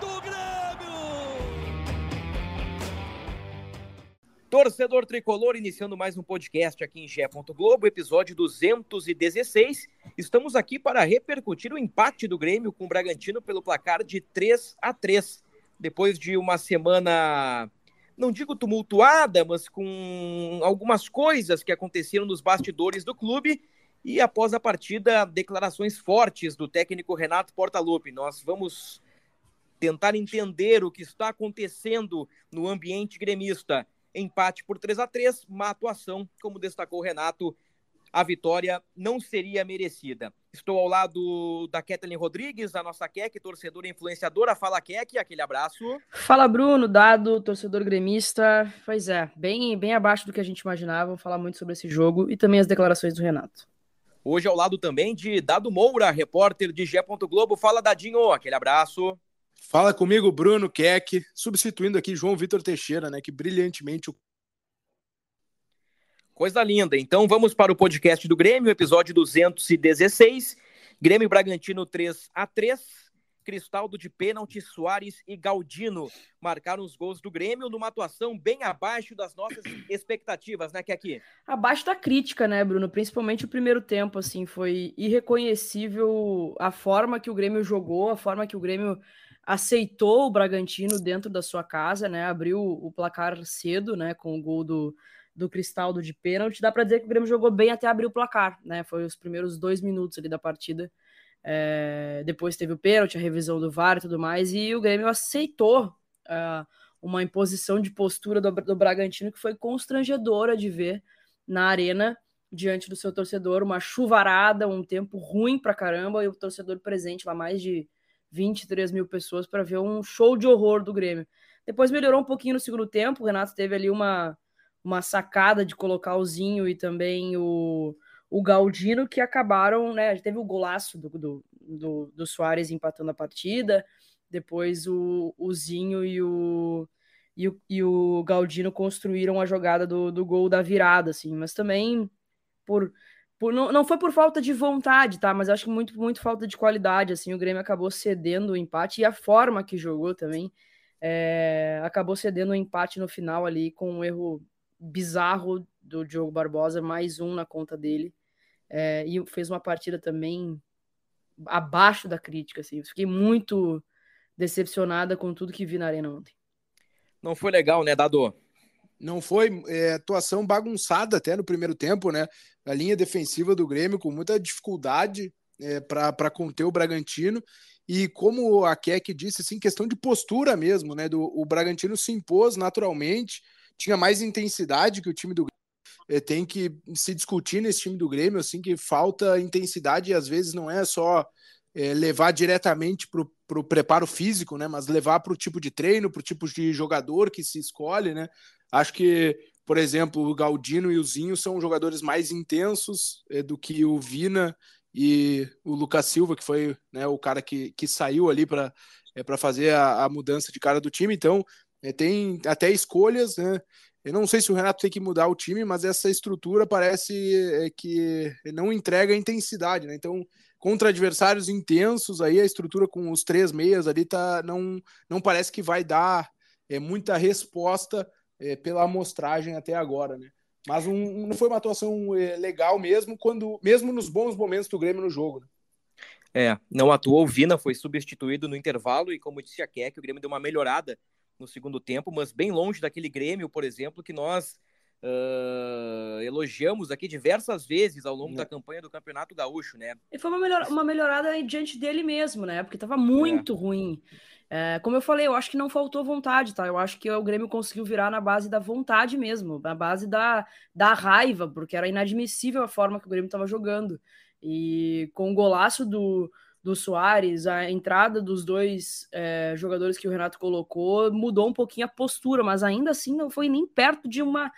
do Grêmio! Torcedor Tricolor, iniciando mais um podcast aqui em Gé. Globo, episódio 216. Estamos aqui para repercutir o empate do Grêmio com o Bragantino pelo placar de 3 a 3 Depois de uma semana, não digo tumultuada, mas com algumas coisas que aconteceram nos bastidores do clube. E após a partida, declarações fortes do técnico Renato Portaluppi. Nós vamos tentar entender o que está acontecendo no ambiente gremista empate por 3 a 3 uma atuação, como destacou o Renato, a vitória não seria merecida. Estou ao lado da Kathleen Rodrigues, a nossa Kek, torcedora influenciadora. Fala, Kek, aquele abraço. Fala, Bruno, dado, torcedor gremista. Pois é, bem, bem abaixo do que a gente imaginava. Vamos falar muito sobre esse jogo e também as declarações do Renato. Hoje ao lado também de Dado Moura, repórter de Gé. Globo. Fala, Dadinho, aquele abraço. Fala comigo, Bruno Keck, substituindo aqui João Vitor Teixeira, né, que brilhantemente. Coisa linda. Então vamos para o podcast do Grêmio, episódio 216. Grêmio Bragantino 3 a 3 Cristaldo de pênalti, Soares e Galdino marcaram os gols do Grêmio numa atuação bem abaixo das nossas expectativas, né, Keki? Abaixo da crítica, né, Bruno? Principalmente o primeiro tempo, assim, foi irreconhecível a forma que o Grêmio jogou, a forma que o Grêmio aceitou o Bragantino dentro da sua casa, né? Abriu o placar cedo, né? Com o gol do, do Cristaldo de pênalti. Dá para dizer que o Grêmio jogou bem até abrir o placar, né? Foi os primeiros dois minutos ali da partida. É, depois teve o pênalti, a revisão do VAR e tudo mais, e o Grêmio aceitou uh, uma imposição de postura do, do Bragantino que foi constrangedora de ver na arena diante do seu torcedor, uma chuvarada, um tempo ruim pra caramba, e o torcedor presente lá, mais de 23 mil pessoas para ver um show de horror do Grêmio. Depois melhorou um pouquinho no segundo tempo, o Renato teve ali uma, uma sacada de colocar o Zinho e também o, o Galdino, que acabaram, né? Teve o golaço do, do, do, do Soares empatando a partida, depois o, o Zinho e o, e o, e o Galdino construíram a jogada do, do gol da virada, assim, mas também por por, não, não foi por falta de vontade, tá? Mas acho que muito, muito falta de qualidade. Assim, o Grêmio acabou cedendo o empate e a forma que jogou também é, acabou cedendo o empate no final ali com um erro bizarro do Diogo Barbosa, mais um na conta dele. É, e fez uma partida também abaixo da crítica. Assim. Fiquei muito decepcionada com tudo que vi na arena ontem. Não foi legal, né, Dado? Não foi é, atuação bagunçada até no primeiro tempo, né? A linha defensiva do Grêmio com muita dificuldade é, para conter o Bragantino. E como a Keck disse, assim, questão de postura mesmo, né? Do, o Bragantino se impôs naturalmente, tinha mais intensidade que o time do Grêmio. É, tem que se discutir nesse time do Grêmio, assim, que falta intensidade e às vezes não é só é, levar diretamente para o preparo físico, né? Mas levar para o tipo de treino, para o tipo de jogador que se escolhe, né? Acho que, por exemplo, o Galdino e o Zinho são jogadores mais intensos é, do que o Vina e o Lucas Silva, que foi né, o cara que, que saiu ali para é, fazer a, a, mudança de cara do time. Então, é, tem até escolhas, né? Eu não sei se o Renato tem que mudar o time, mas essa estrutura parece que não entrega intensidade, né? Então, contra adversários intensos, aí a estrutura com os três meias ali tá, não, não parece que vai dar é, muita resposta é, pela amostragem até agora, né? Mas um, não foi uma atuação é, legal mesmo quando, mesmo nos bons momentos do Grêmio no jogo. Né? É, não atuou. O Vina foi substituído no intervalo e, como disse a Keck, o Grêmio deu uma melhorada no segundo tempo, mas bem longe daquele Grêmio, por exemplo, que nós uh, elogiamos aqui diversas vezes ao longo é. da campanha do Campeonato Gaúcho, né? E foi uma, melhor, uma melhorada diante dele mesmo, né? Porque estava muito é. ruim. É, como eu falei, eu acho que não faltou vontade, tá? Eu acho que o Grêmio conseguiu virar na base da vontade mesmo, na base da, da raiva, porque era inadmissível a forma que o Grêmio estava jogando. E com o golaço do, do Soares, a entrada dos dois é, jogadores que o Renato colocou mudou um pouquinho a postura, mas ainda assim não foi nem perto de uma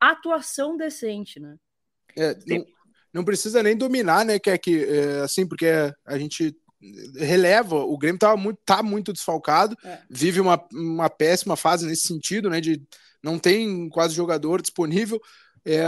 atuação decente, né? É, não, não, precisa nem dominar, né, que é que é, assim, porque a gente releva, o Grêmio tá muito, tá muito desfalcado, é. vive uma, uma péssima fase nesse sentido, né, de não tem quase jogador disponível, é,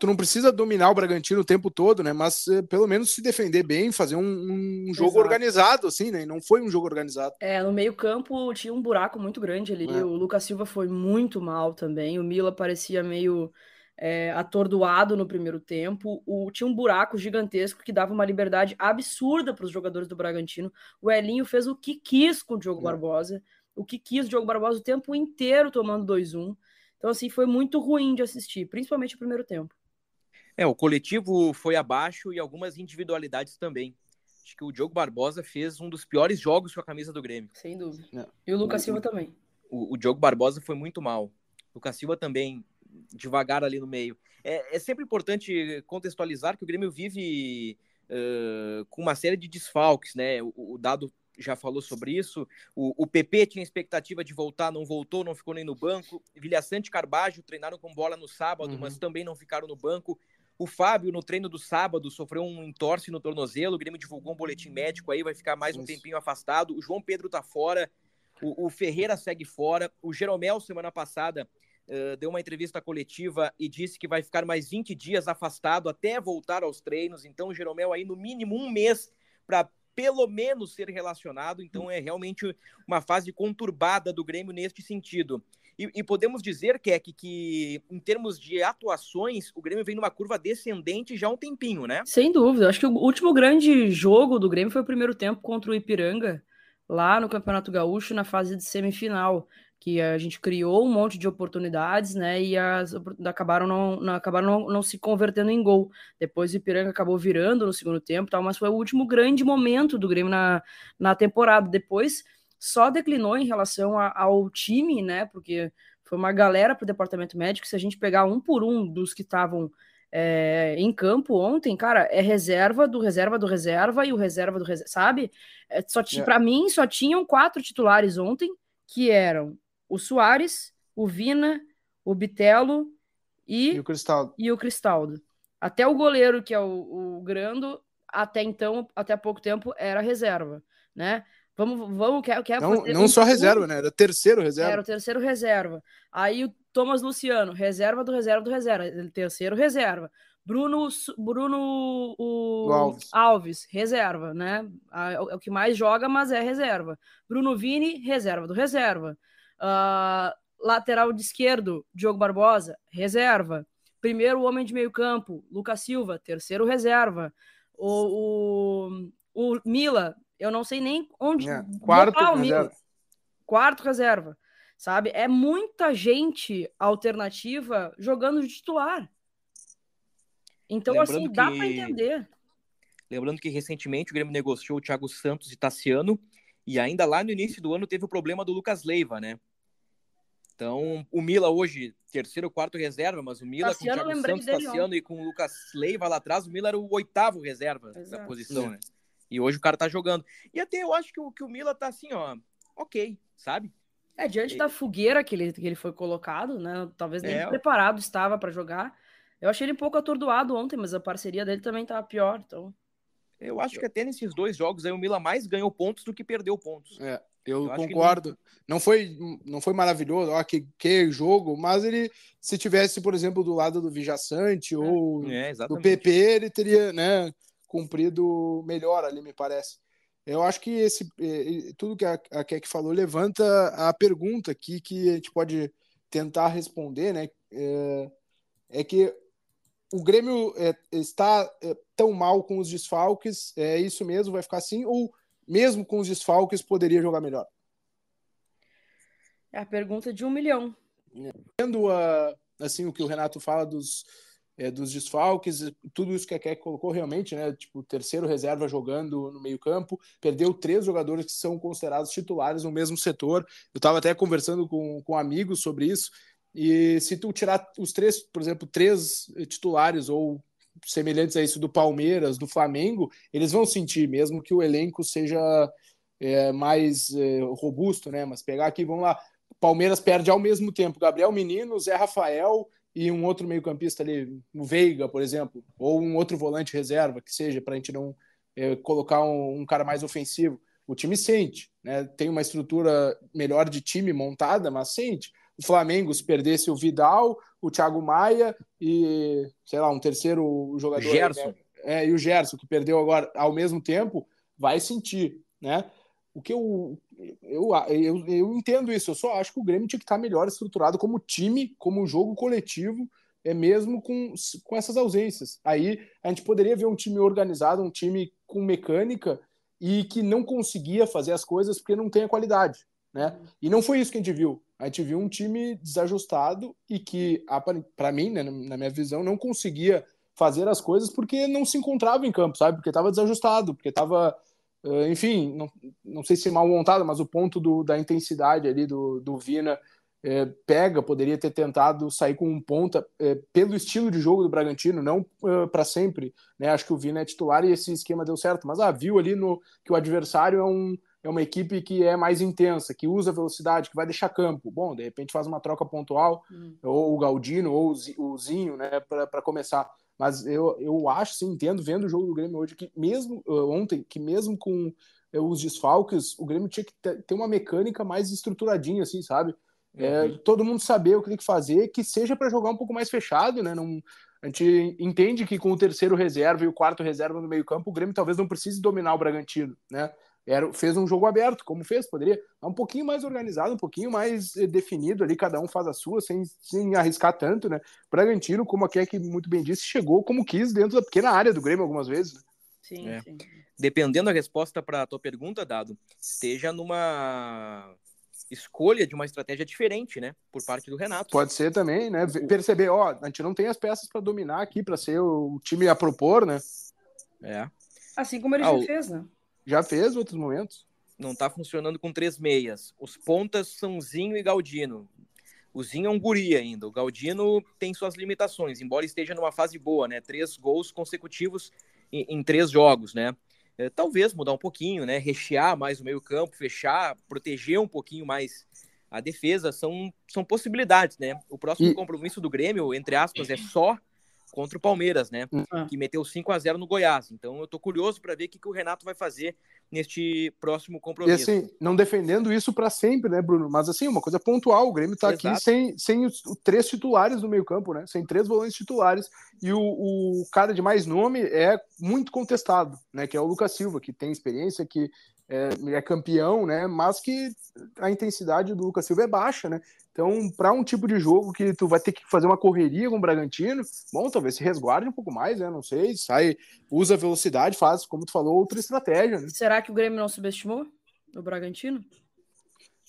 tu não precisa dominar o Bragantino o tempo todo, né? Mas é, pelo menos se defender bem, fazer um, um jogo Exato. organizado, assim, né? Não foi um jogo organizado. É, no meio-campo tinha um buraco muito grande ali. É. O Lucas Silva foi muito mal também. O Mila parecia meio é, atordoado no primeiro tempo. O, tinha um buraco gigantesco que dava uma liberdade absurda para os jogadores do Bragantino. O Elinho fez o que quis com o Diogo é. Barbosa. O que quis o Diogo Barbosa o tempo inteiro tomando 2-1. Então, assim, foi muito ruim de assistir, principalmente o primeiro tempo. É, o coletivo foi abaixo e algumas individualidades também. Acho que o Diogo Barbosa fez um dos piores jogos com a camisa do Grêmio. Sem dúvida. É. E o Lucas Silva também. O, o Diogo Barbosa foi muito mal. O Lucas Silva também, devagar ali no meio. É, é sempre importante contextualizar que o Grêmio vive uh, com uma série de desfalques, né? O, o dado já falou sobre isso. O, o PP tinha expectativa de voltar, não voltou, não ficou nem no banco. Vilhaçante e Carbajo treinaram com bola no sábado, uhum. mas também não ficaram no banco. O Fábio, no treino do sábado, sofreu um entorse no tornozelo. O Grêmio divulgou um boletim médico aí, vai ficar mais um tempinho afastado. O João Pedro tá fora. O, o Ferreira segue fora. O Jeromel, semana passada, deu uma entrevista coletiva e disse que vai ficar mais 20 dias afastado até voltar aos treinos. Então, o Jeromel aí, no mínimo um mês para pelo menos ser relacionado. Então é realmente uma fase conturbada do Grêmio neste sentido. E, e podemos dizer, Keck, que em termos de atuações, o Grêmio vem numa curva descendente já há um tempinho, né? Sem dúvida. Acho que o último grande jogo do Grêmio foi o primeiro tempo contra o Ipiranga, lá no Campeonato Gaúcho, na fase de semifinal que a gente criou um monte de oportunidades, né? E as acabaram não, não acabaram não, não, se convertendo em gol. Depois o Ipiranga acabou virando no segundo tempo, tal, mas foi o último grande momento do Grêmio na, na temporada. Depois só declinou em relação a, ao time, né? Porque foi uma galera para o departamento médico. Se a gente pegar um por um dos que estavam é, em campo ontem, cara, é reserva do reserva do reserva e o reserva do reserva, sabe? É, só é. para mim só tinham quatro titulares ontem que eram o Soares, o Vina, o Bitelo e, e, o Cristaldo. e o Cristaldo. Até o goleiro, que é o, o Grando, até então, até pouco tempo, era reserva, né? Vamos, vamos, quer, quer não, não um só reserva, né? Era terceiro reserva. Era o terceiro reserva. Aí o Thomas Luciano, reserva do reserva do reserva, terceiro reserva. Bruno, Bruno o... Alves. Alves. reserva, né? É o que mais joga, mas é reserva. Bruno Vini, reserva do reserva. Uh, lateral de esquerdo, Diogo Barbosa, reserva. Primeiro homem de meio campo, Lucas Silva, terceiro reserva. O, o, o Mila, eu não sei nem onde. É, quarto reserva. Mila. Quarto reserva. Sabe? É muita gente alternativa jogando de titular. Então, Lembrando assim, dá que... para entender. Lembrando que recentemente o Grêmio negociou o Thiago Santos e Tassiano, e ainda lá no início do ano teve o problema do Lucas Leiva, né? Então, o Mila hoje, terceiro, quarto reserva, mas o Mila Tassiano, com o Thiago Santos, Tassiano e com o Lucas Leiva lá atrás, o Mila era o oitavo reserva Exato. da posição, é. né? E hoje o cara tá jogando. E até eu acho que o, que o Mila tá assim, ó, ok, sabe? É, diante da fogueira que ele, que ele foi colocado, né? Talvez nem é. preparado estava para jogar. Eu achei ele um pouco atordoado ontem, mas a parceria dele também tá pior, então... Eu acho que até nesses dois jogos aí o Mila mais ganhou pontos do que perdeu pontos. É. Eu, eu concordo. Não... não... foi, não foi maravilhoso, ó, que, que jogo, mas ele, se tivesse, por exemplo, do lado do Vijaçante é, ou é, do PP, ele teria né, cumprido melhor ali, me parece. Eu acho que esse, tudo que a, a Keck falou levanta a pergunta aqui que a gente pode tentar responder, né? É, é que o Grêmio é, está é, tão mal com os desfalques, é isso mesmo, vai ficar assim, ou mesmo com os desfalques, poderia jogar melhor? É a pergunta de um milhão. Vendo a, assim, o que o Renato fala dos, é, dos desfalques, tudo isso que a Keck colocou realmente, né? Tipo, terceiro reserva jogando no meio-campo, perdeu três jogadores que são considerados titulares no mesmo setor. Eu estava até conversando com, com amigos sobre isso. E se tu tirar os três, por exemplo, três titulares ou semelhantes a isso do Palmeiras, do Flamengo, eles vão sentir, mesmo que o elenco seja é, mais é, robusto, né? Mas pegar aqui, vamos lá, Palmeiras perde ao mesmo tempo Gabriel Menino, Zé Rafael e um outro meio-campista ali, o Veiga, por exemplo, ou um outro volante reserva, que seja, para a gente não é, colocar um, um, cara mais ofensivo. O time sente, né? Tem uma estrutura melhor de time montada, mas sente. O Flamengo, se perdesse o Vidal, o Thiago Maia e, sei lá, um terceiro jogador. Gerson. Né? É, e o Gerson, que perdeu agora ao mesmo tempo, vai sentir, né? O que eu, eu, eu, eu entendo isso, eu só acho que o Grêmio tinha que estar melhor estruturado como time, como jogo coletivo, é mesmo com, com essas ausências. Aí a gente poderia ver um time organizado, um time com mecânica e que não conseguia fazer as coisas porque não tem a qualidade, né? E não foi isso que a gente viu. A gente viu um time desajustado e que, para mim, né, na minha visão, não conseguia fazer as coisas porque não se encontrava em campo, sabe? Porque estava desajustado, porque estava Uh, enfim, não, não sei se mal montado, mas o ponto do, da intensidade ali do, do Vina é, pega, poderia ter tentado sair com um ponta é, pelo estilo de jogo do Bragantino, não uh, para sempre. Né? Acho que o Vina é titular e esse esquema deu certo, mas ah, viu ali no, que o adversário é, um, é uma equipe que é mais intensa, que usa velocidade, que vai deixar campo. Bom, de repente faz uma troca pontual, hum. ou o Galdino, ou o Zinho, né, para começar. Mas eu, eu acho, sim, entendo, vendo o jogo do Grêmio hoje, que mesmo uh, ontem, que mesmo com uh, os desfalques, o Grêmio tinha que ter uma mecânica mais estruturadinha, assim, sabe? É, uhum. todo mundo saber o que tem que fazer, que seja para jogar um pouco mais fechado, né? Não, a gente entende que com o terceiro reserva e o quarto reserva no meio-campo, o Grêmio talvez não precise dominar o Bragantino, né? Era, fez um jogo aberto, como fez, poderia um pouquinho mais organizado, um pouquinho mais eh, definido ali, cada um faz a sua, sem, sem arriscar tanto, né? Bragantino, como a Keck muito bem disse, chegou como quis dentro da pequena área do Grêmio algumas vezes. Né? Sim, é. sim. Dependendo da resposta para a tua pergunta, Dado, esteja numa escolha de uma estratégia diferente, né, por parte do Renato. Pode ser também, né? Perceber, ó, a gente não tem as peças para dominar aqui, para ser o time a propor, né? É. Assim como ele ah, já fez, né? Já fez outros momentos. Não tá funcionando com três meias. Os pontas são Zinho e Galdino. O Zinho é um guri ainda. O Galdino tem suas limitações, embora esteja numa fase boa, né? Três gols consecutivos em, em três jogos, né? É, talvez mudar um pouquinho, né? Rechear mais o meio-campo, fechar, proteger um pouquinho mais a defesa, são, são possibilidades, né? O próximo e... compromisso do Grêmio, entre aspas, é só contra o Palmeiras, né? Uhum. Que meteu 5 a 0 no Goiás. Então eu tô curioso para ver o que, que o Renato vai fazer neste próximo compromisso. E assim, não defendendo isso para sempre, né, Bruno? Mas assim, uma coisa pontual, o Grêmio tá Exato. aqui sem, sem os, os, três titulares no meio-campo, né? Sem três volantes titulares. E o, o cara de mais nome é muito contestado, né? Que é o Lucas Silva, que tem experiência, que é, é, campeão, né? Mas que a intensidade do Lucas Silva é baixa, né? Então, para um tipo de jogo que tu vai ter que fazer uma correria com o Bragantino, bom, talvez se resguarde um pouco mais, né? Não sei, sai, usa velocidade, faz, como tu falou, outra estratégia. Né? Será que o Grêmio não subestimou o Bragantino?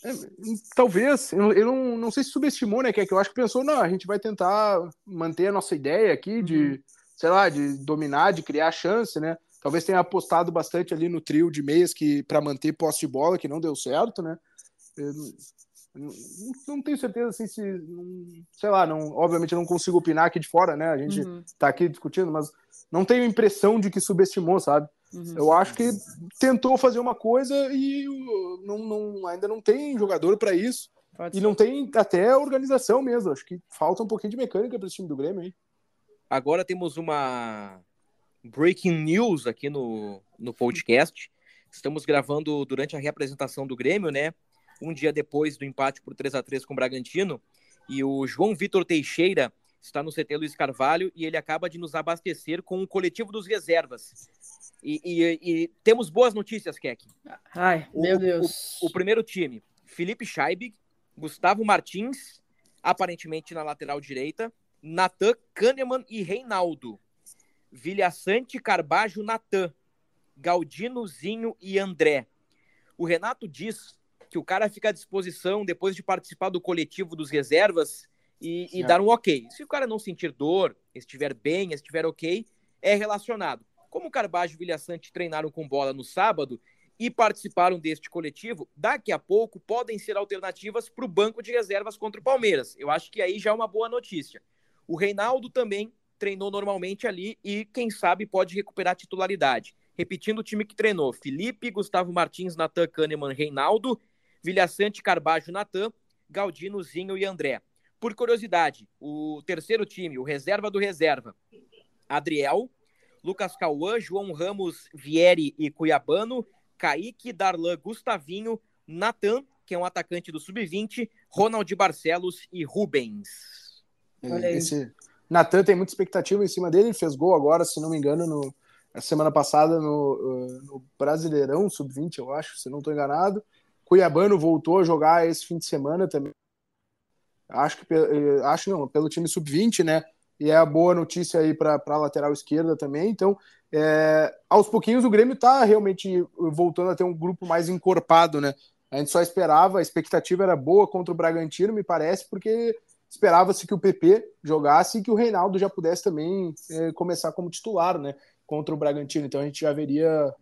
É, talvez, eu, eu não, não, sei se subestimou, né? Que, é que eu acho que pensou, não, a gente vai tentar manter a nossa ideia aqui de, uhum. sei lá, de dominar, de criar chance, né? Talvez tenha apostado bastante ali no trio de meias que para manter posse de bola, que não deu certo, né? Eu, não, não tenho certeza assim, se, sei lá, não, obviamente eu não consigo opinar aqui de fora, né? A gente uhum. tá aqui discutindo, mas não tenho impressão de que subestimou, sabe? Uhum. Eu acho que tentou fazer uma coisa e não, não ainda não tem jogador para isso. Pode e ser. não tem até organização mesmo. Acho que falta um pouquinho de mecânica para esse time do Grêmio aí. Agora temos uma breaking news aqui no, no podcast. Estamos gravando durante a reapresentação do Grêmio, né? Um dia depois do empate por 3 a 3 com o Bragantino. E o João Vitor Teixeira está no CT Luiz Carvalho e ele acaba de nos abastecer com o coletivo dos reservas. E, e, e temos boas notícias, Keck. Ai, o, meu Deus. O, o, primeiro time: Felipe Scheibig, Gustavo Martins, aparentemente na lateral direita, Natan Kahneman e Reinaldo. Vilhaçante, Carbajo, Natan, Galdino, Zinho e André. O Renato diz que o cara fica à disposição depois de participar do coletivo dos reservas e, e dar um ok. Se o cara não sentir dor, estiver bem, estiver ok, é relacionado. Como Carbajo e Vilhaçante treinaram com bola no sábado e participaram deste coletivo, daqui a pouco podem ser alternativas para o banco de reservas contra o Palmeiras. Eu acho que aí já é uma boa notícia. O Reinaldo também treinou normalmente ali e, quem sabe, pode recuperar a titularidade. Repetindo o time que treinou: Felipe, Gustavo Martins, Natan Kahneman, Reinaldo, Vilhaçante, Carbajo, Natan, Galdino, Zinho e André. Por curiosidade, o terceiro time, o reserva do reserva: Adriel, Lucas Cauã, João Ramos, Vieri e Cuiabano, Kaique, Darlan, Gustavinho, Natan, que é um atacante do Sub-20, Ronald Barcelos e Rubens. Esse Natan tem muita expectativa em cima dele, ele fez gol agora, se não me engano, no, a semana passada no, no Brasileirão Sub-20, eu acho, se não estou enganado. Cuiabano voltou a jogar esse fim de semana também. Acho que eh, acho não, pelo time Sub-20, né? E é a boa notícia aí para a lateral esquerda também. Então, é, aos pouquinhos o Grêmio está realmente voltando a ter um grupo mais encorpado, né? A gente só esperava, a expectativa era boa contra o Bragantino, me parece, porque esperava-se que o PP jogasse e que o Reinaldo já pudesse também é, começar como titular, né? contra o Bragantino. Então a gente já veria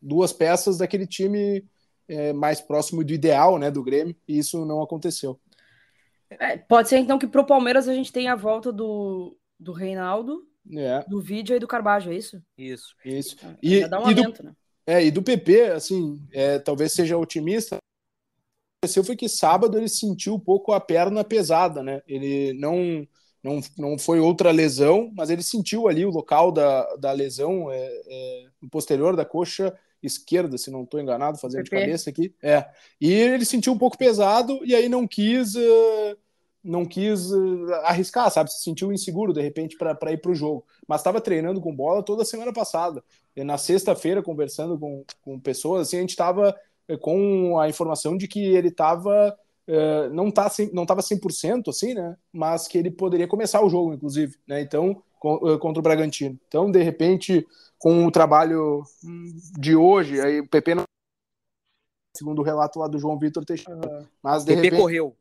duas peças daquele time é, mais próximo do ideal, né, do Grêmio, e isso não aconteceu. É, pode ser então que pro Palmeiras a gente tenha a volta do, do Reinaldo, é. do Vídeo e do Carbajo, é isso? Isso. Isso. Ah, e, dá um e aumento, do, né? É, e do PP, assim, é, talvez seja otimista. O que aconteceu foi que sábado ele sentiu um pouco a perna pesada, né? Ele não não, não foi outra lesão, mas ele sentiu ali o local da, da lesão é, é, posterior da coxa esquerda, se não estou enganado, fazendo de cabeça aqui. É. E ele sentiu um pouco pesado e aí não quis. Uh, não quis uh, arriscar, sabe? Se sentiu inseguro de repente para ir para o jogo. Mas estava treinando com bola toda semana passada. E na sexta-feira, conversando com, com pessoas, assim, a gente estava eh, com a informação de que ele estava é, não tá não estava 100% assim, né? Mas que ele poderia começar o jogo, inclusive, né? Então, com, é, contra o Bragantino. Então, de repente, com o trabalho de hoje, aí o PP não segundo o relato lá do João Vitor Teixeira, mas de PP repente correu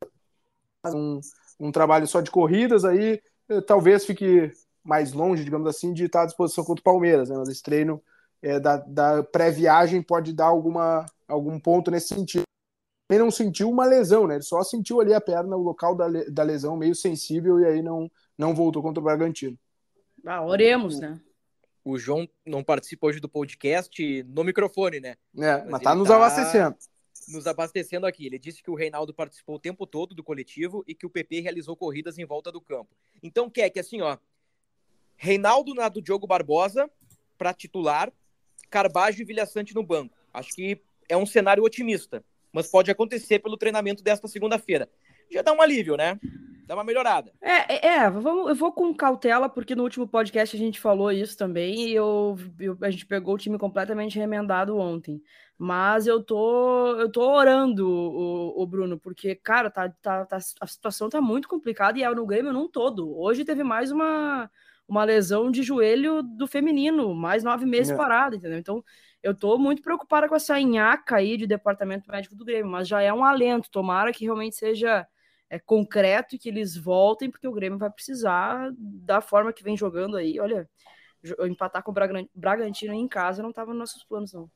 um, um trabalho só de corridas aí, é, talvez fique mais longe, digamos assim, de estar à disposição contra o Palmeiras, né? Mas esse treino é, da, da pré-viagem pode dar alguma, algum ponto nesse sentido ele não sentiu uma lesão, né? Ele só sentiu ali a perna, o local da, da lesão meio sensível e aí não, não voltou contra o Bragantino. Ah, oremos, né? O João não participa hoje do podcast no microfone, né? É, mas, mas tá nos tá abastecendo. Nos abastecendo aqui. Ele disse que o Reinaldo participou o tempo todo do coletivo e que o PP realizou corridas em volta do campo. Então, quer que assim, ó. Reinaldo na do Diogo Barbosa para titular, Carbajo e Vilhaçante no banco. Acho que é um cenário otimista mas pode acontecer pelo treinamento desta segunda-feira. Já dá um alívio, né? Dá uma melhorada. É, é, é, vamos, eu vou com cautela, porque no último podcast a gente falou isso também, e eu, eu, a gente pegou o time completamente remendado ontem. Mas eu tô, eu tô orando, o, o Bruno, porque, cara, tá, tá, tá, a situação tá muito complicada e é no Grêmio num todo. Hoje teve mais uma, uma lesão de joelho do feminino, mais nove meses é. parado, entendeu? Então, eu tô muito preocupada com essa nhaca aí de departamento médico do Grêmio, mas já é um alento. Tomara que realmente seja é, concreto e que eles voltem, porque o Grêmio vai precisar da forma que vem jogando aí. Olha, empatar com o Bragantino em casa não estava nos nossos planos, não.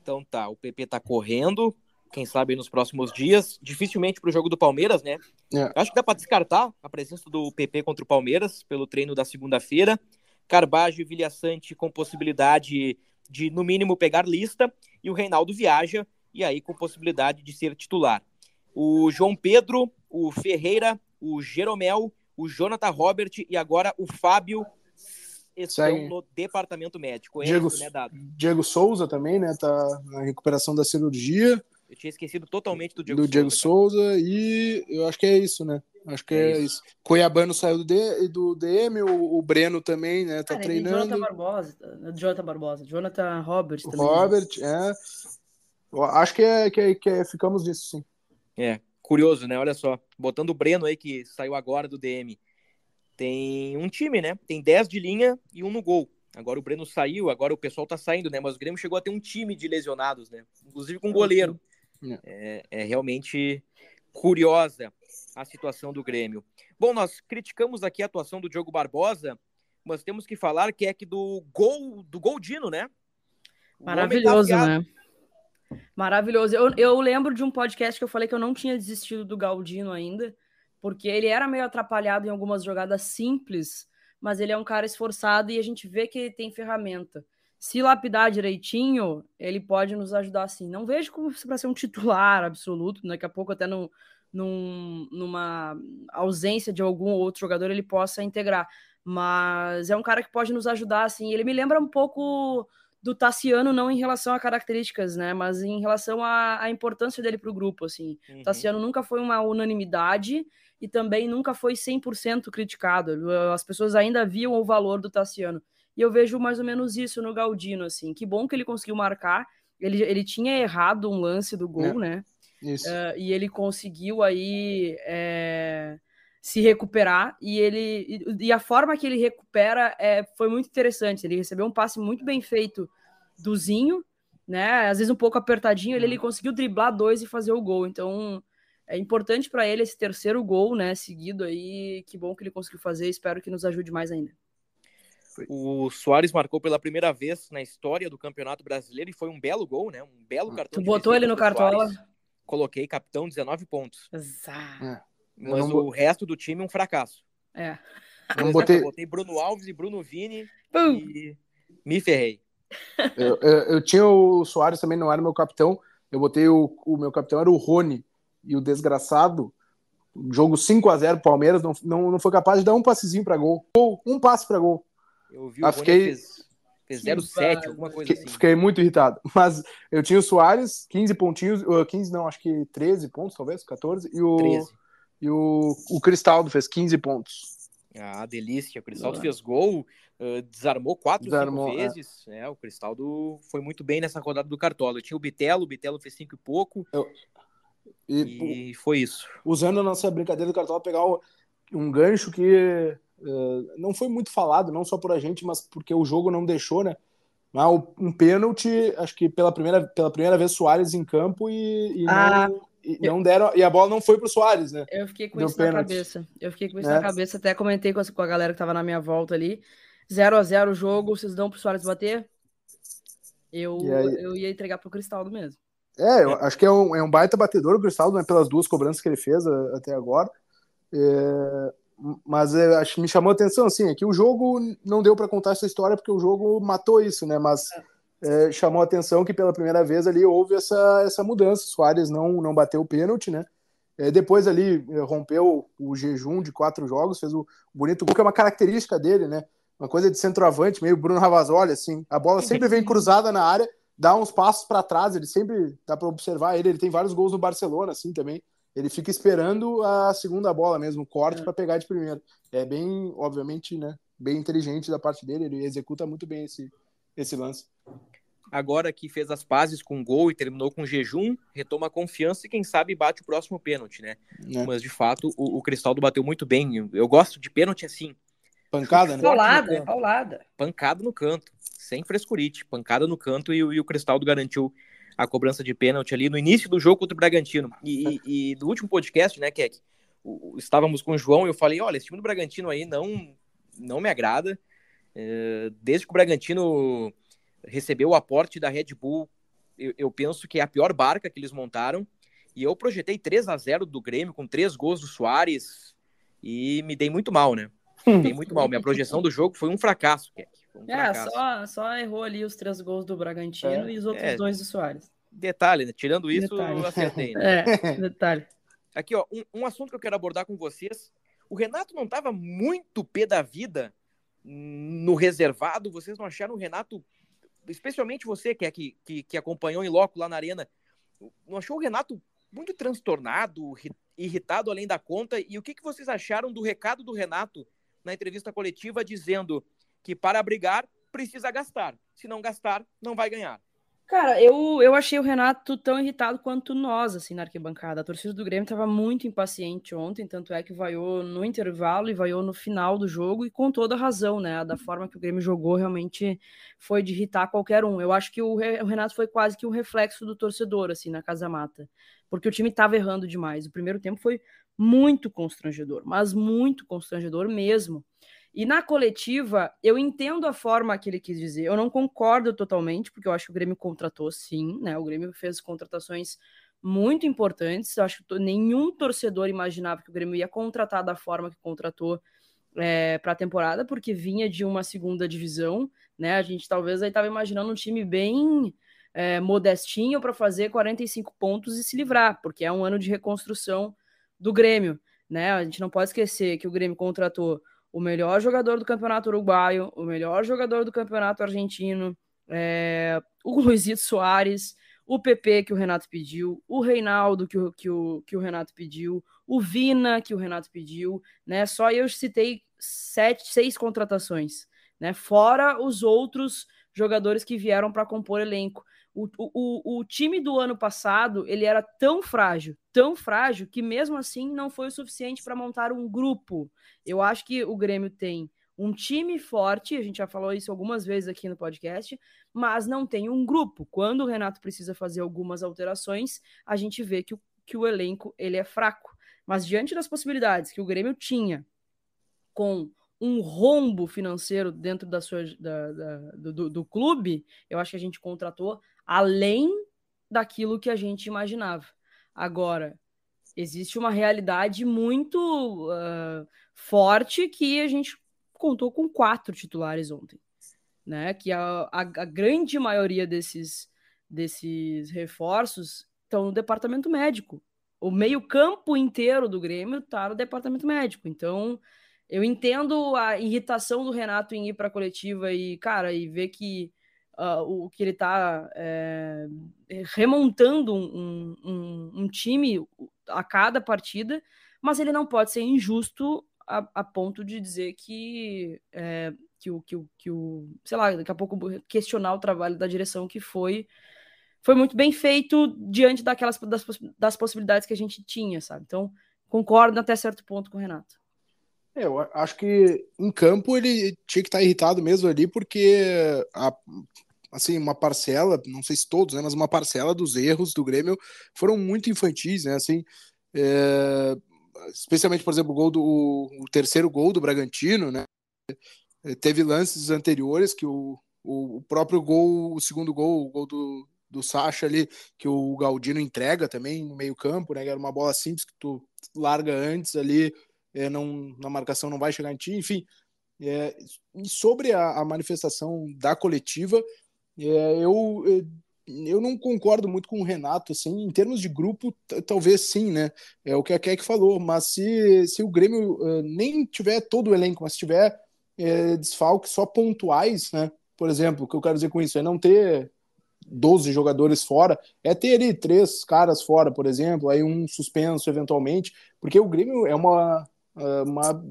Então tá, o PP tá correndo, quem sabe nos próximos dias. Dificilmente para o jogo do Palmeiras, né? É. Acho que dá para descartar a presença do PP contra o Palmeiras pelo treino da segunda-feira. Carbajo e Vilhaçante com possibilidade de, no mínimo, pegar lista, e o Reinaldo viaja, e aí com possibilidade de ser titular. O João Pedro, o Ferreira, o Jeromel, o Jonathan Robert e agora o Fábio estão no departamento médico. É Diego, isso, né? Diego Souza também, né? Tá na recuperação da cirurgia. Eu tinha esquecido totalmente do Diego do Diego Souza, e eu acho que é isso, né? Acho que é, é isso. isso. Cuiabano saiu do, D, do DM, o, o Breno também, né? Tá treinando. Jonathan Barbosa, Jonathan Barbosa, Jonathan Roberts também. Robert, é. Eu acho que é, que é, que é, ficamos nisso, sim. É, curioso, né? Olha só, botando o Breno aí, que saiu agora do DM. Tem um time, né? Tem 10 de linha e um no gol. Agora o Breno saiu, agora o pessoal tá saindo, né? Mas o Grêmio chegou a ter um time de lesionados, né? Inclusive com goleiro. É, é realmente curiosa a situação do Grêmio. Bom, nós criticamos aqui a atuação do Diogo Barbosa, mas temos que falar que é que do gol do Goldino, né? O tá Maravilhoso, né? Maravilhoso. Eu, eu lembro de um podcast que eu falei que eu não tinha desistido do Galdino ainda, porque ele era meio atrapalhado em algumas jogadas simples, mas ele é um cara esforçado e a gente vê que ele tem ferramenta. Se lapidar direitinho, ele pode nos ajudar sim. Não vejo como para ser um titular absoluto, daqui a pouco até no, num, numa ausência de algum outro jogador ele possa integrar. Mas é um cara que pode nos ajudar, assim. Ele me lembra um pouco do Tassiano, não em relação a características, né? Mas em relação à, importância dele para o grupo, assim. Uhum. Tassiano nunca foi uma unanimidade e também nunca foi 100% criticado. As pessoas ainda viam o valor do Tassiano. E eu vejo mais ou menos isso no Galdino, assim. Que bom que ele conseguiu marcar. Ele, ele tinha errado um lance do gol, é. né? Isso. Uh, e ele conseguiu aí é, se recuperar e ele e, a forma que ele recupera é, foi muito interessante. Ele recebeu um passe muito bem feito do Zinho, né? Às vezes um pouco apertadinho, ele, ele uhum. conseguiu driblar dois e fazer o gol. Então é importante para ele esse terceiro gol, né? Seguido aí. Que bom que ele conseguiu fazer. Espero que nos ajude mais ainda. O Soares marcou pela primeira vez na história do Campeonato Brasileiro e foi um belo gol, né? Um belo cartão. Tu botou ele no cartola? Soares coloquei capitão 19 pontos. Exato. É. Mas o bot... resto do time um fracasso. É. Eu botei... botei Bruno Alves e Bruno Vini Pum. e me ferrei. Eu, eu, eu, tinha o Soares também, não era meu capitão. Eu botei o, o meu capitão era o Rony e o desgraçado. Jogo 5 a 0 Palmeiras não, não, não foi capaz de dar um passezinho para gol. Um passe para gol. Eu vi o ah, fiquei... fez Fez 0,7, alguma coisa fiquei, assim. Fiquei muito irritado. Mas eu tinha o Soares, 15 pontinhos, 15 não, acho que 13 pontos, talvez, 14. E o, 13. E o, o Cristaldo fez 15 pontos. Ah, delícia. O Cristaldo ah. fez gol, uh, desarmou quatro, desarmou, cinco é. vezes. É. é. o Cristaldo foi muito bem nessa rodada do Cartola. Eu tinha o Bitelo, o Bitelo fez cinco e pouco. Eu... E, e, foi isso. Usando a nossa brincadeira do Cartola, pegar um gancho que Uh, não foi muito falado, não só por a gente, mas porque o jogo não deixou, né? Mas um pênalti, acho que pela primeira, pela primeira vez Soares em campo e, e ah, não, e eu, não deram, e a bola não foi pro Soares, né? Eu fiquei com Deu isso pênalti. na cabeça. Eu fiquei com isso é. na cabeça, até comentei com a, com a galera que tava na minha volta ali. 0 a 0 o jogo, vocês dão pro Soares bater? Eu, eu ia entregar pro Cristaldo mesmo. É, eu acho que é um, é um baita batedor o Cristaldo, né, pelas duas cobranças que ele fez a, até agora. É, mas é, acho me chamou a atenção assim, é que o jogo não deu para contar essa história porque o jogo matou isso, né? Mas é, chamou a atenção que pela primeira vez ali houve essa, essa mudança. O Soares não, não bateu o pênalti, né? É, depois ali é, rompeu o jejum de quatro jogos, fez o bonito gol, que é uma característica dele, né? Uma coisa de centroavante, meio Bruno Ravazoli, assim. A bola sempre vem cruzada na área, dá uns passos para trás, ele sempre dá para observar ele. Ele tem vários gols no Barcelona, assim também ele fica esperando a segunda bola mesmo, corte é. para pegar de primeiro. É bem, obviamente, né, bem inteligente da parte dele, ele executa muito bem esse, esse lance. Agora que fez as pazes com gol e terminou com jejum, retoma a confiança e quem sabe bate o próximo pênalti, né? É. Mas de fato o, o Cristaldo bateu muito bem. Eu, eu gosto de pênalti assim. Pancada, né? Paulada, paulada. Pancada no canto, sem frescurite. Pancada no canto e, e o Cristaldo garantiu a cobrança de pênalti ali no início do jogo contra o Bragantino. E, e, no último podcast, né, Keck, estávamos com o João e eu falei, olha, esse time do Bragantino aí não, não me agrada. É, desde que o Bragantino recebeu o aporte da Red Bull, eu, eu, penso que é a pior barca que eles montaram. E eu projetei 3 a 0 do Grêmio, com três gols do Soares, e me dei muito mal, né? Me dei muito mal. Minha projeção do jogo foi um fracasso, Keck. Um é, só, só errou ali os três gols do Bragantino é, e os outros é, dois do Soares. Detalhe, né? Tirando isso, detalhe. eu acertei. Né? É, detalhe. Aqui, ó, um, um, assunto que eu quero abordar com vocês. O Renato não estava muito pé da vida no reservado? Vocês não acharam o Renato, especialmente você que, é, que, que, que acompanhou em loco lá na arena, não achou o Renato muito transtornado, irritado além da conta? E o que, que vocês acharam do recado do Renato na entrevista coletiva dizendo que para brigar precisa gastar. Se não gastar, não vai ganhar. Cara, eu, eu achei o Renato tão irritado quanto nós, assim, na arquibancada. A torcida do Grêmio estava muito impaciente ontem, tanto é que vaiou no intervalo e vaiou no final do jogo, e com toda razão, né? Da forma que o Grêmio jogou, realmente foi de irritar qualquer um. Eu acho que o, o Renato foi quase que um reflexo do torcedor, assim, na Casa Mata, porque o time estava errando demais. O primeiro tempo foi muito constrangedor, mas muito constrangedor mesmo. E na coletiva, eu entendo a forma que ele quis dizer. Eu não concordo totalmente, porque eu acho que o Grêmio contratou sim, né? O Grêmio fez contratações muito importantes. Eu acho que nenhum torcedor imaginava que o Grêmio ia contratar da forma que contratou é, para a temporada, porque vinha de uma segunda divisão, né? A gente talvez aí estava imaginando um time bem é, modestinho para fazer 45 pontos e se livrar, porque é um ano de reconstrução do Grêmio, né? A gente não pode esquecer que o Grêmio contratou o melhor jogador do campeonato uruguaio, o melhor jogador do campeonato argentino, é, o Luizito Soares, o PP que o Renato pediu, o Reinaldo que o, que, o, que o Renato pediu, o Vina que o Renato pediu, né? Só eu citei sete, seis contratações, né? Fora os outros jogadores que vieram para compor elenco. O, o, o time do ano passado ele era tão frágil, tão frágil, que mesmo assim não foi o suficiente para montar um grupo. Eu acho que o Grêmio tem um time forte, a gente já falou isso algumas vezes aqui no podcast, mas não tem um grupo. Quando o Renato precisa fazer algumas alterações, a gente vê que o, que o elenco ele é fraco. Mas diante das possibilidades que o Grêmio tinha com um rombo financeiro dentro da sua, da, da, do, do clube, eu acho que a gente contratou além daquilo que a gente imaginava. Agora, existe uma realidade muito uh, forte que a gente contou com quatro titulares ontem, né? Que a, a, a grande maioria desses, desses reforços estão no departamento médico. O meio-campo inteiro do Grêmio está no departamento médico. Então, eu entendo a irritação do Renato em ir para a coletiva e, cara, e ver que uh, o que ele está é, remontando um, um, um, time a cada partida, mas ele não pode ser injusto a, a ponto de dizer que, é, que, o, que, o, que o, sei lá, daqui a pouco questionar o trabalho da direção que foi foi muito bem feito diante daquelas das, das possibilidades que a gente tinha, sabe? Então, concordo até certo ponto com o Renato. É, eu acho que em campo ele tinha que estar irritado mesmo ali, porque a, assim, uma parcela, não sei se todos, né, mas uma parcela dos erros do Grêmio foram muito infantis, né, assim, é, especialmente, por exemplo, o, gol do, o terceiro gol do Bragantino, né, teve lances anteriores que o, o próprio gol, o segundo gol, o gol do, do Sacha ali, que o Galdino entrega também no meio campo, né, era uma bola simples que tu larga antes ali, é, não, na marcação não vai chegar em ti, enfim, é, e sobre a, a manifestação da coletiva, é, eu, eu não concordo muito com o Renato, assim, em termos de grupo, talvez sim, né? É o que a Keck falou, mas se, se o Grêmio uh, nem tiver todo o elenco, mas tiver é, desfalques só pontuais, né? Por exemplo, o que eu quero dizer com isso é não ter 12 jogadores fora, é ter ali três caras fora, por exemplo, aí um suspenso eventualmente, porque o Grêmio é uma, uma,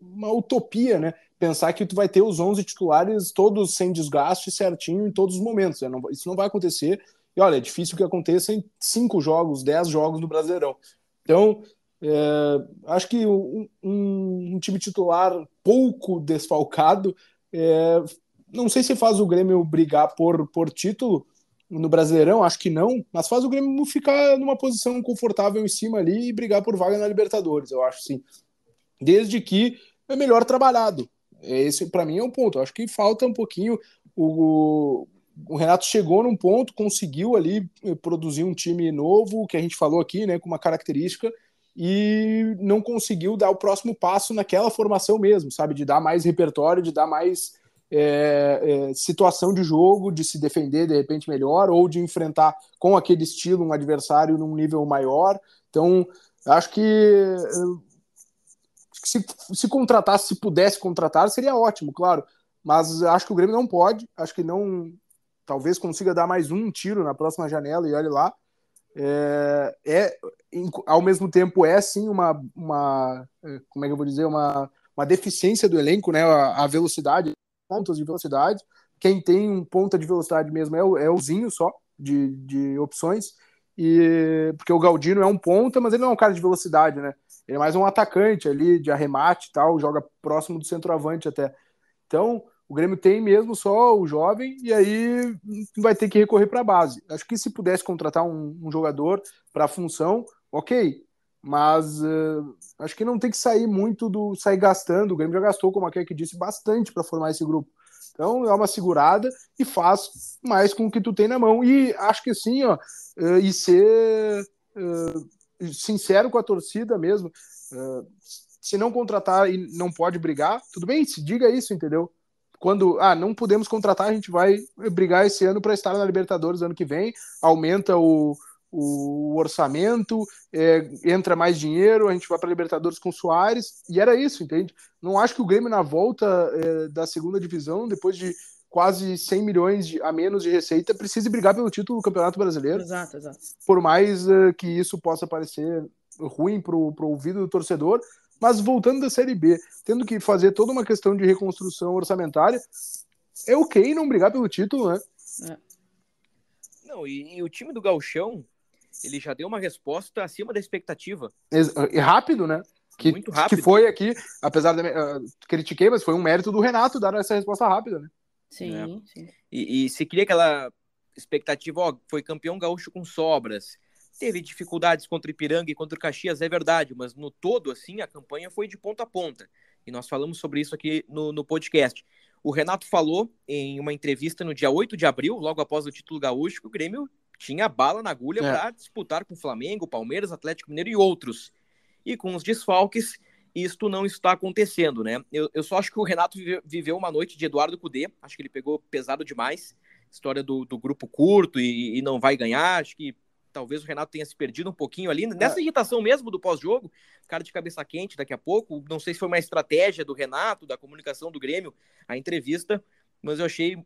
uma utopia, né? Pensar que tu vai ter os 11 titulares todos sem desgaste certinho em todos os momentos. Né? Não, isso não vai acontecer. E olha, é difícil que aconteça em cinco jogos, dez jogos no Brasileirão. Então, é, acho que um, um, um, time titular pouco desfalcado, é, não sei se faz o Grêmio brigar por, por título no Brasileirão, acho que não, mas faz o Grêmio ficar numa posição confortável em cima ali e brigar por vaga na Libertadores, eu acho sim. Desde que é melhor trabalhado. Esse, para mim, é um ponto. Eu acho que falta um pouquinho. O, o Renato chegou num ponto, conseguiu ali eh, produzir um time novo, que a gente falou aqui, né, com uma característica, e não conseguiu dar o próximo passo naquela formação mesmo, sabe? De dar mais repertório, de dar mais é, é, situação de jogo, de se defender de repente melhor, ou de enfrentar com aquele estilo um adversário num nível maior. Então, acho que se, se contratasse, se pudesse contratar, seria ótimo, claro. Mas acho que o Grêmio não pode, acho que não. Talvez consiga dar mais um tiro na próxima janela e olhe lá. É, é ao mesmo tempo é sim uma, uma como é que eu vou dizer uma, uma deficiência do elenco né a, a velocidade pontos de velocidade quem tem um ponta de velocidade mesmo é o, é o Zinho só de, de opções e porque o Galdino é um ponta mas ele não é um cara de velocidade né ele é mais um atacante ali, de arremate e tal, joga próximo do centroavante até. Então, o Grêmio tem mesmo só o jovem e aí vai ter que recorrer para a base. Acho que se pudesse contratar um, um jogador para a função, ok. Mas uh, acho que não tem que sair muito do. sair gastando. O Grêmio já gastou, como a que disse, bastante para formar esse grupo. Então é uma segurada e faz mais com o que tu tem na mão. E acho que assim, ó, uh, e ser. Uh, sincero com a torcida mesmo. Uh, se não contratar e não pode brigar, tudo bem, se diga isso, entendeu? Quando, ah, não podemos contratar, a gente vai brigar esse ano para estar na Libertadores ano que vem, aumenta o, o orçamento, é, entra mais dinheiro, a gente vai para Libertadores com Soares, e era isso, entende? Não acho que o Grêmio, na volta é, da segunda divisão, depois de quase 100 milhões de, a menos de receita, precise brigar pelo título do Campeonato Brasileiro. Exato, exato. Por mais uh, que isso possa parecer ruim para o ouvido do torcedor, mas voltando da Série B, tendo que fazer toda uma questão de reconstrução orçamentária, é ok não brigar pelo título, né? É. Não, e, e o time do Galchão, ele já deu uma resposta acima da expectativa. E rápido, né? Que, Muito rápido. Que foi aqui, apesar de uh, critiquei, mas foi um mérito do Renato dar essa resposta rápida, né? Sim, é. sim. E, e se queria aquela expectativa, ó, foi campeão gaúcho com sobras. Teve dificuldades contra o Ipiranga e contra o Caxias, é verdade, mas no todo, assim, a campanha foi de ponta a ponta. E nós falamos sobre isso aqui no, no podcast. O Renato falou em uma entrevista no dia 8 de abril, logo após o título gaúcho, que o Grêmio tinha bala na agulha é. para disputar com o Flamengo, Palmeiras, Atlético Mineiro e outros. E com os desfalques, isto não está acontecendo, né? Eu, eu só acho que o Renato viveu uma noite de Eduardo Cudê, acho que ele pegou pesado demais, história do, do grupo curto e, e não vai ganhar, acho que talvez o Renato tenha se perdido um pouquinho ali, nessa é. irritação mesmo do pós-jogo, cara de cabeça quente daqui a pouco, não sei se foi uma estratégia do Renato, da comunicação do Grêmio, a entrevista, mas eu achei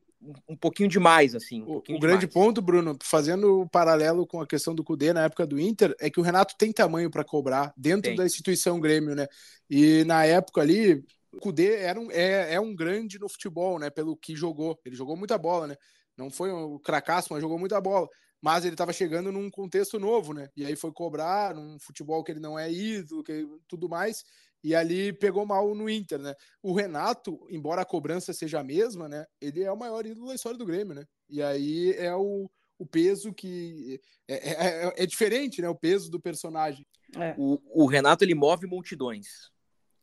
um pouquinho demais, assim. Um o, o grande ponto, Bruno, fazendo o paralelo com a questão do Cudê na época do Inter, é que o Renato tem tamanho para cobrar dentro tem. da instituição Grêmio, né? E na época ali, o Cudê era um, é, é um grande no futebol, né? Pelo que jogou. Ele jogou muita bola, né? Não foi um cracaço, mas jogou muita bola. Mas ele estava chegando num contexto novo, né? E aí foi cobrar num futebol que ele não é ídolo, que tudo mais e ali pegou mal no Inter, né? O Renato, embora a cobrança seja a mesma, né? Ele é o maior ídolo da história do Grêmio, né? E aí é o, o peso que é, é, é, é diferente, né? O peso do personagem. É. O, o, Renato ele move multidões,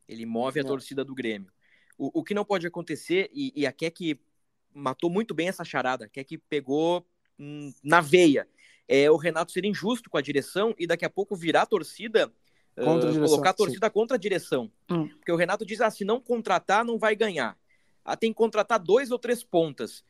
ele move a é. torcida do Grêmio. O, o que não pode acontecer e, e a Keck matou muito bem essa charada, a Keck pegou hum, na veia. É o Renato ser injusto com a direção e daqui a pouco virar a torcida Contra a direção, colocar a torcida sim. contra a direção. Hum. Porque o Renato diz: ah, se não contratar, não vai ganhar. Ah, tem que contratar dois ou três pontas.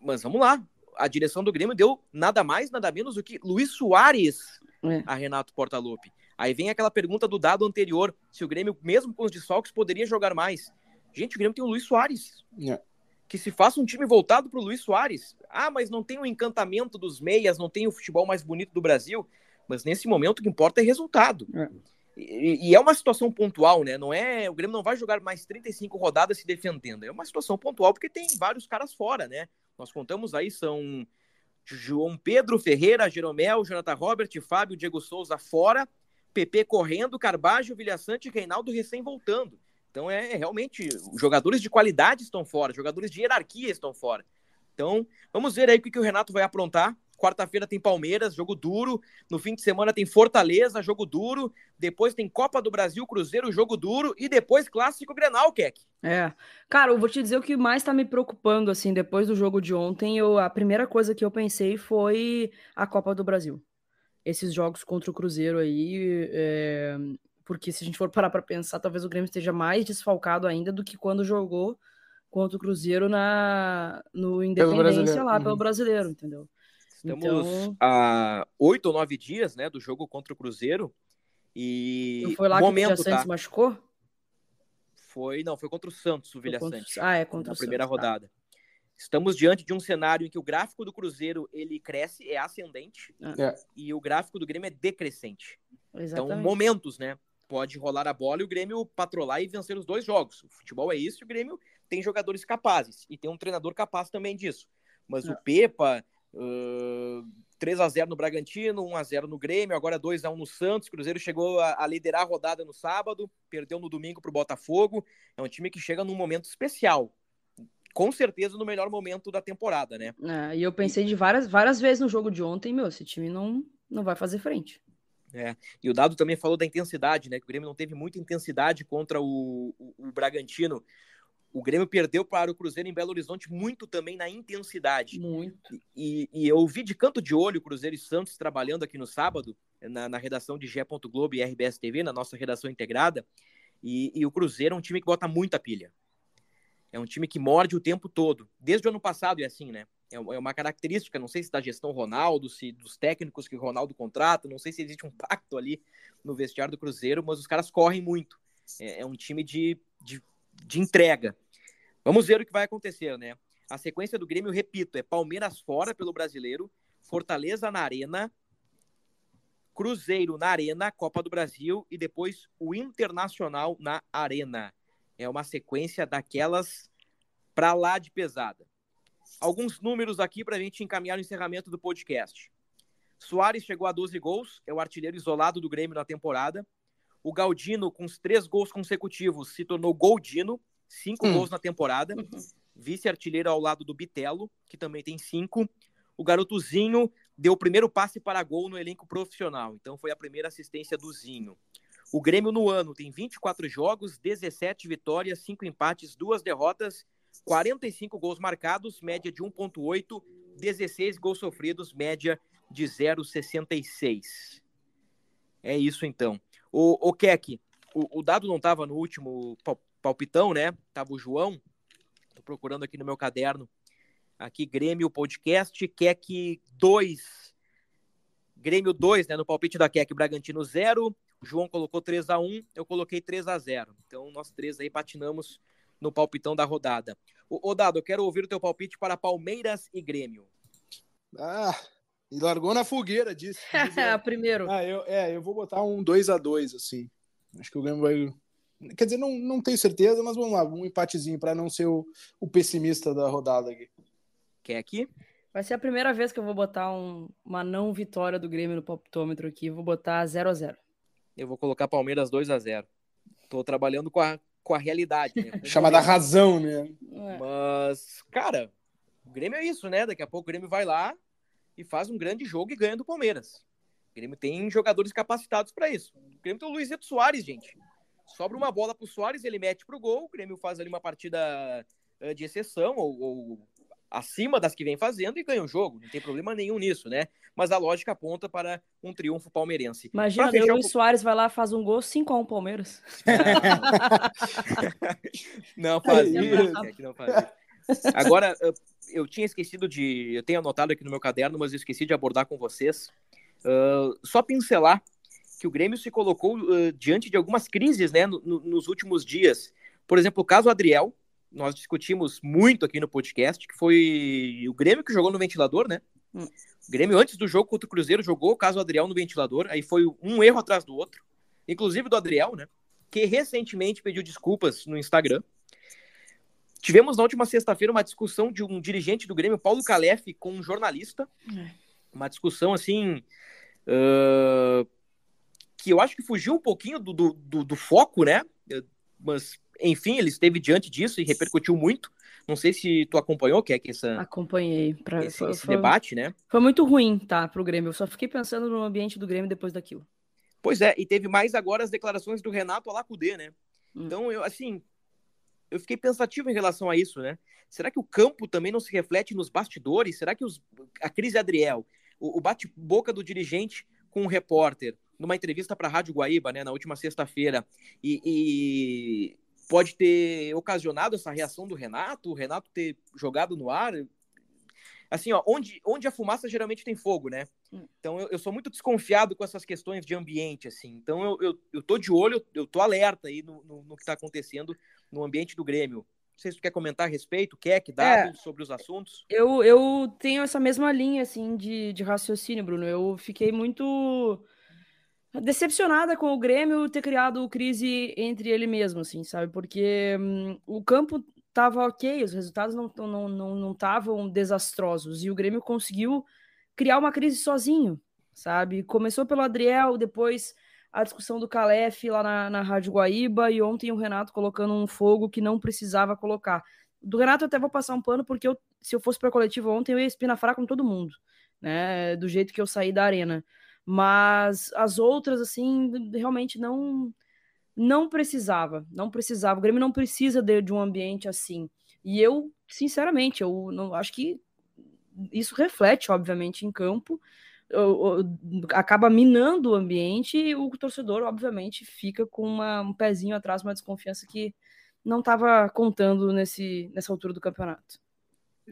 Mas vamos lá. A direção do Grêmio deu nada mais, nada menos do que Luiz Soares é. a Renato Portaluppi. Aí vem aquela pergunta do dado anterior: se o Grêmio, mesmo com os desfalques, poderia jogar mais. Gente, o Grêmio tem o Luiz Soares. É. Que se faça um time voltado para o Luiz Soares. Ah, mas não tem o encantamento dos meias, não tem o futebol mais bonito do Brasil. Mas nesse momento o que importa é resultado. É. E, e, é uma situação pontual, né? Não é, o Grêmio não vai jogar mais 35 rodadas se defendendo. É uma situação pontual porque tem vários caras fora, né? Nós contamos aí são João Pedro Ferreira, Jeromel, Jonathan Robert, Fábio, Diego Souza fora, PP correndo, Carbajo, Vilhaçante e Reinaldo recém voltando. Então é, é realmente jogadores de qualidade estão fora, jogadores de hierarquia estão fora. Então, vamos ver aí o que o Renato vai aprontar. Quarta-feira tem Palmeiras, jogo duro. No fim de semana tem Fortaleza, jogo duro. Depois tem Copa do Brasil, Cruzeiro, jogo duro. E depois Clássico Grenal, Keck. É. Cara, eu vou te dizer o que mais tá me preocupando, assim, depois do jogo de ontem. Eu, a primeira coisa que eu pensei foi a Copa do Brasil. Esses jogos contra o Cruzeiro aí. É... Porque se a gente for parar pra pensar, talvez o Grêmio esteja mais desfalcado ainda do que quando jogou contra o Cruzeiro na no Independência lá, uhum. pelo brasileiro, entendeu? Estamos então... a oito ou nove dias, né, do jogo contra o Cruzeiro. E não foi lá momento, que o Vilha Santos tá? machucou? Foi, não, foi contra o Santos, o Vilha contra... Santos. Ah, é contra na o primeira Santos, tá. rodada. Tá. Estamos diante de um cenário em que o gráfico do Cruzeiro ele cresce, é ascendente, ah. é. e o gráfico do Grêmio é decrescente. Então, Exatamente. Então, momentos, né? Pode rolar a bola e o Grêmio patrolar e vencer os dois jogos. O futebol é isso, e o Grêmio tem jogadores capazes e tem um treinador capaz também disso. Mas é. o Pepa, Uh, 3 a 0 no Bragantino, 1 a 0 no Grêmio, agora 2 a 1 no Santos. Cruzeiro chegou a, a liderar a rodada no sábado, perdeu no domingo para o Botafogo. É um time que chega num momento especial. Com certeza no melhor momento da temporada, né? É, e eu pensei de várias, várias vezes no jogo de ontem, meu, esse time não, não vai fazer frente. É, e o Dado também falou da intensidade, né? Que o Grêmio não teve muita intensidade contra o, o, o Bragantino o Grêmio perdeu para o Cruzeiro em Belo Horizonte muito também na intensidade. Muito. E, e eu vi de canto de olho o Cruzeiro e Santos trabalhando aqui no sábado, na, na redação de Gé. Globo e RBS TV, na nossa redação integrada. E, e, o Cruzeiro é um time que bota muita pilha. É um time que morde o tempo todo. Desde o ano passado é assim, né? É, é uma característica, não sei se da gestão Ronaldo, se dos técnicos que o Ronaldo contrata, não sei se existe um pacto ali no vestiário do Cruzeiro, mas os caras correm muito. É, é um time de, de, de entrega. Vamos ver o que vai acontecer, né? A sequência do Grêmio, repito, é Palmeiras fora pelo brasileiro, Fortaleza na Arena, Cruzeiro na Arena, Copa do Brasil e depois o Internacional na Arena. É uma sequência daquelas para lá de pesada. Alguns números aqui para a gente encaminhar o encerramento do podcast. Soares chegou a 12 gols, é o artilheiro isolado do Grêmio na temporada. O Galdino, com os três gols consecutivos, se tornou Goldino, cinco hum. gols na temporada. Uhum. Vice-artilheiro ao lado do Bitelo, que também tem cinco. O garotozinho deu o primeiro passe para gol no elenco profissional. Então foi a primeira assistência do Zinho. O Grêmio no ano tem 24 jogos, 17 vitórias, 5 empates, 2 derrotas, 45 gols marcados, média de 1.8, 16 gols sofridos, média de 0,66. É isso então. O, o Keck, o, o dado não estava no último palpitão, né? Tava o João. Tô procurando aqui no meu caderno. Aqui, Grêmio Podcast, Keck 2. Grêmio 2, né? No palpite da Keck, Bragantino 0. O João colocou 3 a 1 eu coloquei 3 a 0 Então, nós três aí patinamos no palpitão da rodada. O, o Dado, eu quero ouvir o teu palpite para Palmeiras e Grêmio. Ah, e largou na fogueira, disse. Primeiro. Ah, eu, é, eu vou botar um 2 a 2 assim. Acho que o Grêmio vai. Quer dizer, não, não tenho certeza, mas vamos lá, um empatezinho para não ser o, o pessimista da rodada aqui. Quer aqui? Vai ser a primeira vez que eu vou botar um, uma não vitória do Grêmio no palpitômetro aqui. Vou botar 0 a 0 Eu vou colocar Palmeiras 2 a 0 Tô trabalhando com a, com a realidade. Né? Chamada razão, né? É. Mas, cara, o Grêmio é isso, né? Daqui a pouco o Grêmio vai lá e faz um grande jogo e ganha do Palmeiras. O Grêmio tem jogadores capacitados para isso. O Grêmio tem o Luizito Soares, gente. Sobra uma bola pro Soares, ele mete pro gol, o Grêmio faz ali uma partida eh, de exceção, ou, ou acima das que vem fazendo e ganha o jogo. Não tem problema nenhum nisso, né? Mas a lógica aponta para um triunfo palmeirense. Imagina, o Luiz um... Soares vai lá, faz um gol 5x1 Palmeiras. não faz isso. É não faz isso. Agora, eu tinha esquecido de. Eu tenho anotado aqui no meu caderno, mas eu esqueci de abordar com vocês. Uh, só pincelar que o Grêmio se colocou uh, diante de algumas crises né, no, no, nos últimos dias. Por exemplo, o caso Adriel, nós discutimos muito aqui no podcast, que foi o Grêmio que jogou no ventilador, né? Hum. O Grêmio, antes do jogo contra o Cruzeiro, jogou o caso Adriel no ventilador, aí foi um erro atrás do outro, inclusive do Adriel, né? Que recentemente pediu desculpas no Instagram. Tivemos na última sexta-feira uma discussão de um dirigente do Grêmio, Paulo Calef, com um jornalista. É. Uma discussão assim. Uh, que eu acho que fugiu um pouquinho do, do, do, do foco, né? Mas enfim, ele esteve diante disso e repercutiu muito. Não sei se tu acompanhou, que é que essa acompanhei para esse, esse foi, debate, né? Foi muito ruim, tá, para o Grêmio. Eu só fiquei pensando no ambiente do Grêmio depois daquilo. Pois é, e teve mais agora as declarações do Renato Alacudê, né? Hum. Então, eu assim, eu fiquei pensativo em relação a isso, né? Será que o campo também não se reflete nos bastidores? Será que os, a crise Adriel, o, o bate-boca do dirigente com o repórter, numa entrevista para a Rádio Guaíba, né, na última sexta-feira, e, e pode ter ocasionado essa reação do Renato, o Renato ter jogado no ar. Assim, ó, onde, onde a fumaça geralmente tem fogo, né? Então eu, eu sou muito desconfiado com essas questões de ambiente, assim. Então eu, eu, eu tô de olho, eu tô alerta aí no, no, no que está acontecendo no ambiente do Grêmio. Não sei se tu quer comentar a respeito, quer que dados é, sobre os assuntos. Eu, eu tenho essa mesma linha, assim, de, de raciocínio, Bruno. Eu fiquei muito decepcionada com o Grêmio ter criado crise entre ele mesmo, assim, sabe? Porque hum, o campo tava ok, os resultados não estavam não, não, não desastrosos, e o Grêmio conseguiu criar uma crise sozinho, sabe? Começou pelo Adriel, depois a discussão do Calef lá na, na Rádio Guaíba, e ontem o Renato colocando um fogo que não precisava colocar. Do Renato eu até vou passar um pano, porque eu, se eu fosse para coletiva ontem, eu ia espina fraca com todo mundo, né? Do jeito que eu saí da arena. Mas as outras, assim, realmente não não precisava, não precisava. O Grêmio não precisa de, de um ambiente assim. E eu, sinceramente, eu não acho que isso reflete, obviamente, em campo. acaba minando o ambiente e o torcedor, obviamente, fica com uma, um pezinho atrás, uma desconfiança que não estava contando nesse, nessa altura do campeonato.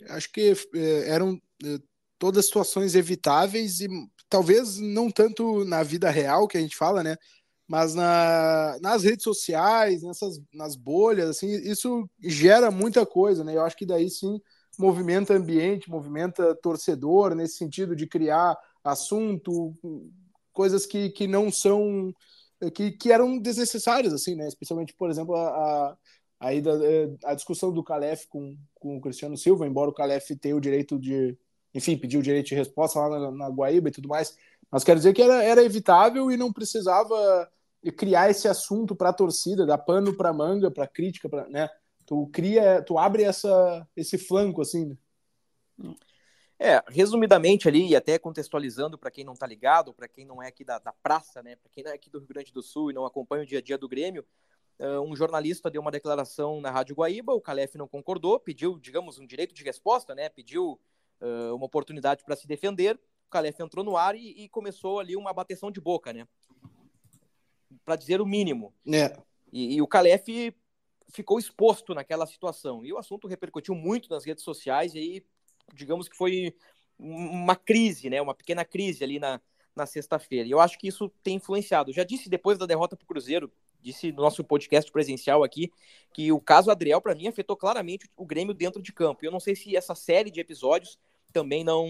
Acho que é, eram é, todas situações evitáveis e talvez não tanto na vida real que a gente fala, né? Mas na, nas redes sociais, nessas, nas bolhas, assim, isso gera muita coisa, né? Eu acho que daí sim movimenta ambiente, movimenta torcedor, nesse sentido de criar assunto, coisas que, que não são. Que, que eram desnecessárias, assim, né? Especialmente, por exemplo, a, a, a discussão do Calef com, com o Cristiano Silva, embora o Calef tenha o direito de. Enfim, pedir o direito de resposta lá na, na Guaíba e tudo mais. Mas quero dizer que era, era evitável e não precisava criar esse assunto para a torcida, dar pano para manga, para crítica, pra, né? Tu cria, tu abre essa, esse flanco assim. Né? É, resumidamente ali, e até contextualizando para quem não está ligado, para quem não é aqui da, da praça, né, para quem não é aqui do Rio Grande do Sul e não acompanha o dia a dia do Grêmio, um jornalista deu uma declaração na Rádio Guaíba, o Calef não concordou, pediu, digamos, um direito de resposta, né, pediu uh, uma oportunidade para se defender, o Calef entrou no ar e, e, começou ali uma bateção de boca, né, para dizer o mínimo. É. E, e o Calef ficou exposto naquela situação. E o assunto repercutiu muito nas redes sociais, e aí, digamos que foi uma crise, né? Uma pequena crise ali na, na sexta-feira. E eu acho que isso tem influenciado. já disse depois da derrota para o Cruzeiro, disse no nosso podcast presencial aqui, que o caso Adriel, para mim, afetou claramente o Grêmio dentro de campo. Eu não sei se essa série de episódios também não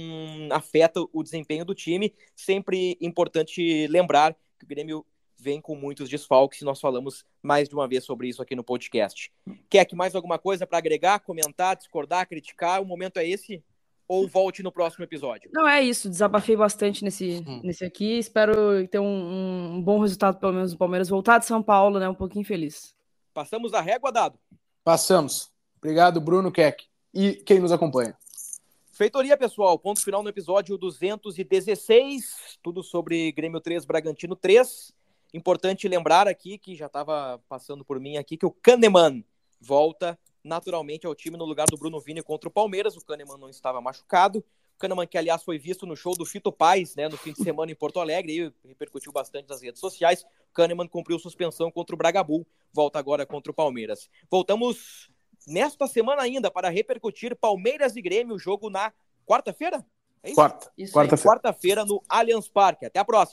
afeta o desempenho do time. Sempre importante lembrar que o Grêmio vem com muitos desfalques e nós falamos mais de uma vez sobre isso aqui no podcast. Quer que mais alguma coisa para agregar, comentar, discordar, criticar? O momento é esse? Ou volte no próximo episódio? Não, é isso. Desabafei bastante nesse, hum. nesse aqui. Espero ter um, um, bom resultado, pelo menos, do Palmeiras voltar de São Paulo, né? Um pouquinho feliz. Passamos a régua, Dado? Passamos. Obrigado, Bruno Keck. E quem nos acompanha. Feitoria, pessoal. Ponto final no episódio 216. Tudo sobre Grêmio 3, Bragantino 3. Importante lembrar aqui, que já estava passando por mim aqui, que o Kahneman volta naturalmente ao time no lugar do Bruno Vini contra o Palmeiras. O Kahneman não estava machucado. O Kahneman, que aliás foi visto no show do Fito Paz, né, no fim de semana em Porto Alegre, e repercutiu bastante nas redes sociais. O Kahneman cumpriu suspensão contra o Bragabu, volta agora contra o Palmeiras. Voltamos nesta semana ainda para repercutir Palmeiras e Grêmio, jogo na quarta-feira? É Quarta. Quarta-feira. Quarta-feira no Allianz Parque. Até a próxima.